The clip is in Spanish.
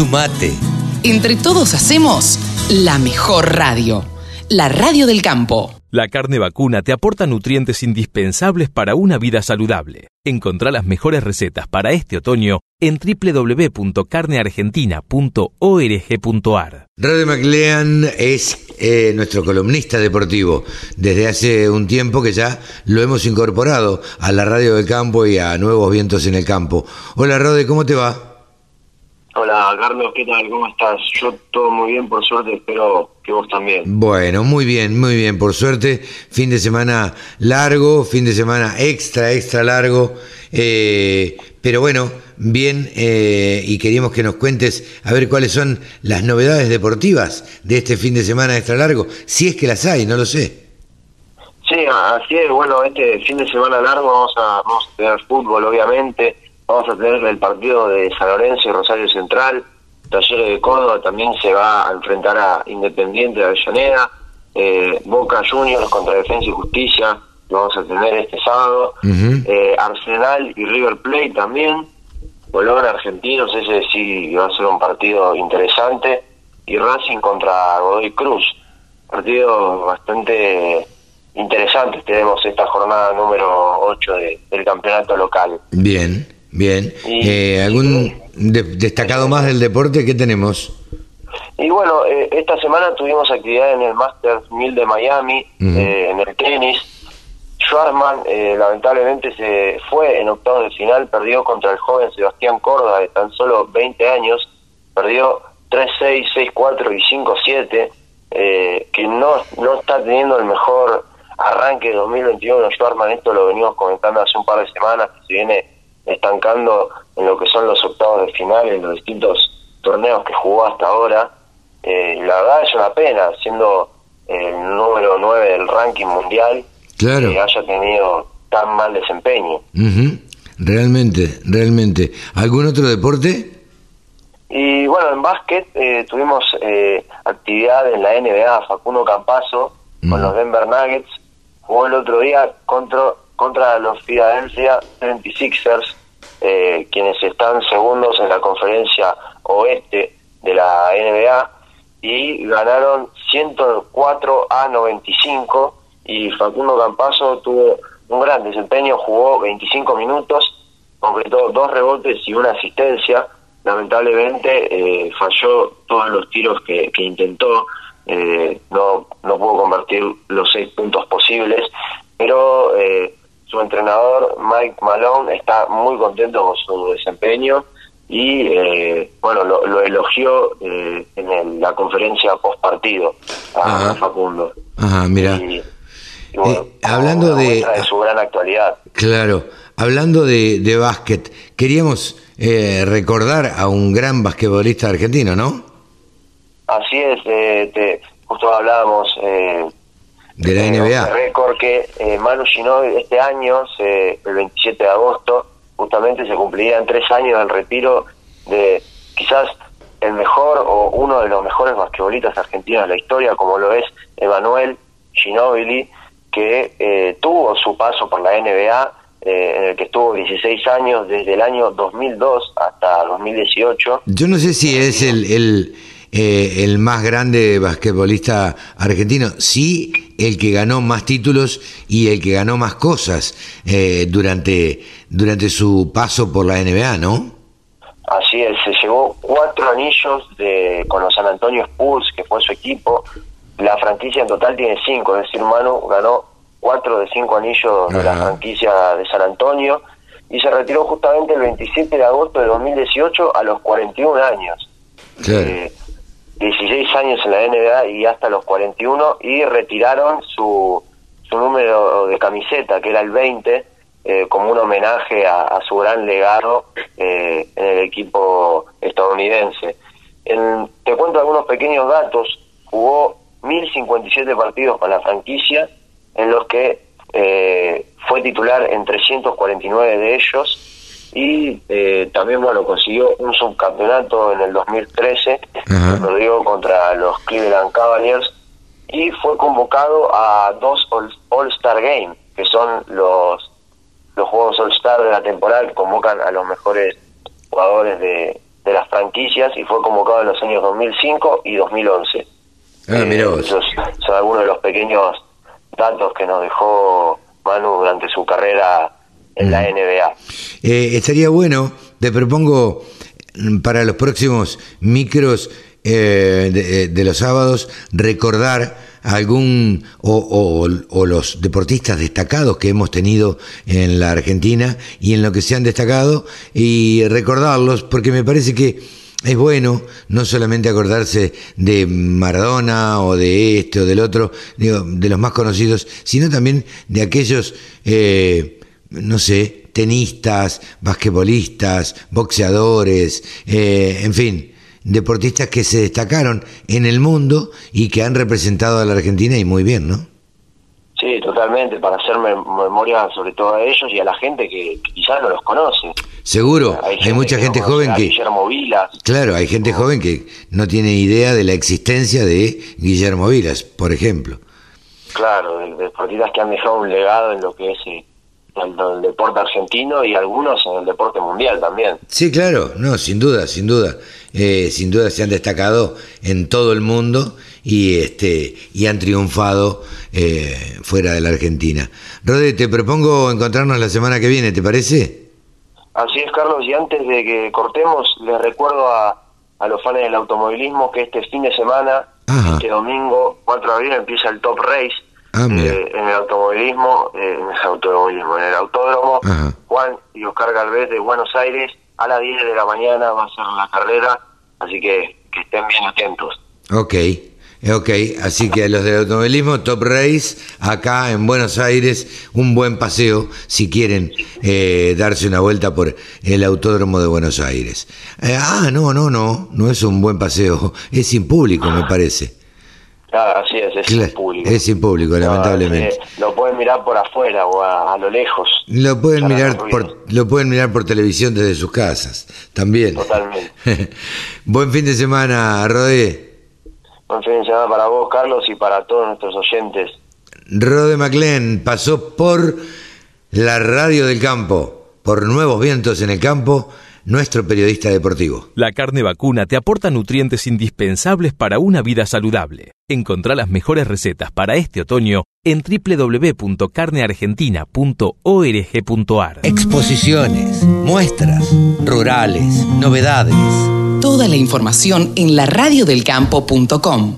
Sumate. Entre todos hacemos la mejor radio. La radio del campo. La carne vacuna te aporta nutrientes indispensables para una vida saludable. Encontrá las mejores recetas para este otoño en www.carneargentina.org.ar. Radio McLean es eh, nuestro columnista deportivo. Desde hace un tiempo que ya lo hemos incorporado a la radio del campo y a Nuevos Vientos en el Campo. Hola Rode, ¿cómo te va? Hola Carlos, ¿qué tal? ¿Cómo estás? Yo todo muy bien, por suerte, espero que vos también. Bueno, muy bien, muy bien, por suerte. Fin de semana largo, fin de semana extra, extra largo. Eh, pero bueno, bien, eh, y queríamos que nos cuentes a ver cuáles son las novedades deportivas de este fin de semana extra largo, si es que las hay, no lo sé. Sí, así es, bueno, este fin de semana largo vamos a, vamos a tener fútbol, obviamente Vamos a tener el partido de San Lorenzo y Rosario Central. Talleres de Córdoba también se va a enfrentar a Independiente de Avellaneda. Eh, Boca Juniors contra Defensa y Justicia lo vamos a tener este sábado. Eh, Arsenal y River Plate también. Bolón Argentinos, ese sí va a ser un partido interesante. Y Racing contra Godoy Cruz. Partido bastante interesante tenemos esta jornada número 8 del campeonato local. Bien. Bien. Eh, ¿Algún destacado más del deporte? ¿Qué tenemos? Y bueno, eh, esta semana tuvimos actividad en el Masters 1000 de Miami, eh, en el tenis. Schwarzman lamentablemente se fue en octavos de final, perdió contra el joven Sebastián Corda de tan solo 20 años, perdió 3-6, 6-4 y 5-7, que no, no está teniendo el mejor arranque de 2021 Schwarzman, esto lo venimos comentando hace un par de semanas, que se viene estancando en lo que son los octavos de final en los distintos torneos que jugó hasta ahora. Eh, la verdad es una pena, siendo el número 9 del ranking mundial, claro. que haya tenido tan mal desempeño. Realmente, realmente. ¿Algún otro deporte? Y bueno, en básquet eh, tuvimos eh, actividad en la NBA, Facundo Campazo, con los Denver Nuggets, jugó el otro día contra contra los Philadelphia 76ers, eh, quienes están segundos en la conferencia oeste de la NBA y ganaron 104 a 95 y Facundo Campazo tuvo un gran desempeño, jugó 25 minutos, completó dos rebotes y una asistencia, lamentablemente eh, falló todos los tiros que, intentó, eh, no, no pudo convertir los seis puntos posibles, pero eh, su entrenador Mike Malone está muy contento con su desempeño y eh, bueno lo, elogió eh, en la conferencia post partido a Facundo. Ajá, mira. Eh, hablando de, su gran actualidad. Claro hablando de, de básquet queríamos recordar a un gran basquetbolista argentino no así es te, justo hablábamos de la NBA. récord que eh, Manu Ginóbili este año, el 27 de agosto, justamente se cumplirían tres años del retiro de quizás el mejor o uno de los mejores basquetbolistas argentinos de la historia, como lo es Emanuel Ginóbili, que eh, tuvo su paso por la NBA, eh, en el que estuvo 16 años, desde el año 2002 hasta 2018. Yo no sé si es el, el, eh, el más grande basquetbolista argentino, sí el que ganó más títulos y el que ganó más cosas eh, durante, durante su paso por la NBA, ¿no? Así es, se llevó cuatro anillos de, con los San Antonio Spurs, que fue su equipo. La franquicia en total tiene cinco, es decir, Manu ganó cuatro de cinco anillos de la franquicia de San Antonio y se retiró justamente el 27 de agosto de 2018 a los 41 años. Claro. Eh, 16 años en la NBA y hasta los 41 y retiraron su, su número de camiseta, que era el 20, eh, como un homenaje a, su gran legado eh, en el equipo estadounidense. te cuento algunos pequeños datos. Jugó 1057 partidos con la franquicia, en los que eh, fue titular en 349 de ellos y eh, también bueno consiguió un subcampeonato en el 2013 lo digo contra los Cleveland Cavaliers y fue convocado a dos All-Star Games que son los los juegos All-Star de la temporada que convocan a los mejores jugadores de, de las franquicias y fue convocado en los años 2005 y 2011. Ah, mira vos. Esos son algunos de los pequeños datos que nos dejó Manu durante su carrera en la NBA. Eh, estaría bueno, te propongo mm, para los próximos micros eh, de, de los sábados recordar algún o, o- o los deportistas destacados que hemos tenido en la Argentina y en lo que se han destacado y recordarlos porque me parece que es bueno no solamente acordarse de Maradona o de este o del otro, digo, de los más conocidos, sino también de aquellos, eh, no sé, tenistas, basquetbolistas, boxeadores, eh, en fin, deportistas que se destacaron en el mundo y que han representado a la Argentina y muy bien, ¿no? Sí, totalmente, para hacer mem- memoria sobre todo a ellos y a la gente que quizás no los conoce. Seguro, hay, mucha que gente no joven que... Guillermo Vilas, Claro, hay gente joven que no tiene idea de la existencia de Guillermo Vilas, por ejemplo. claro, de, de deportistas que han dejado un legado en lo que es el, el deporte argentino y algunos en el deporte mundial también. Sí, claro, no, sin duda, sin duda. Eh, sin duda se han destacado en todo el mundo y este y han triunfado eh, fuera de la Argentina. Rode, te propongo encontrarnos la semana que viene, ¿te parece? Así es, Carlos, y antes de que cortemos, les recuerdo a, a los fans del automovilismo que este fin de semana, Ajá. este domingo 4 de abril, empieza el Top Race Ah, mira. eh, en el automovilismo, eh, en el automovilismo, en el autódromo Ajá. Juan y Oscar Galvez de Buenos Aires, a las 10 de la mañana va a ser la carrera, así que, que estén bien atentos. Ok, ok, así que a los del automovilismo, Top Race, acá en Buenos Aires, un buen paseo si quieren eh, darse una vuelta por el autódromo de Buenos Aires. Eh, ah, no, no, no, no es un buen paseo, es sin público, me parece. Ah, así es, es Claro, público. es sin público, No, lamentablemente. eh, lo pueden mirar por afuera o a, a lo lejos. Lo pueden mirar por, lo pueden mirar por televisión desde sus casas, también. Totalmente. Buen fin de semana, Rodé. Buen fin de semana para vos, Carlos, y para todos nuestros oyentes. Rode McLean pasó por la radio del campo, por Nuevos Vientos en el Campo, nuestro periodista deportivo. La carne vacuna te aporta nutrientes indispensables para una vida saludable. Encontrá las mejores recetas para este otoño en www.carneargentina.org.ar. Exposiciones, muestras, rurales, novedades. Toda la información en laradiodelcampo.com.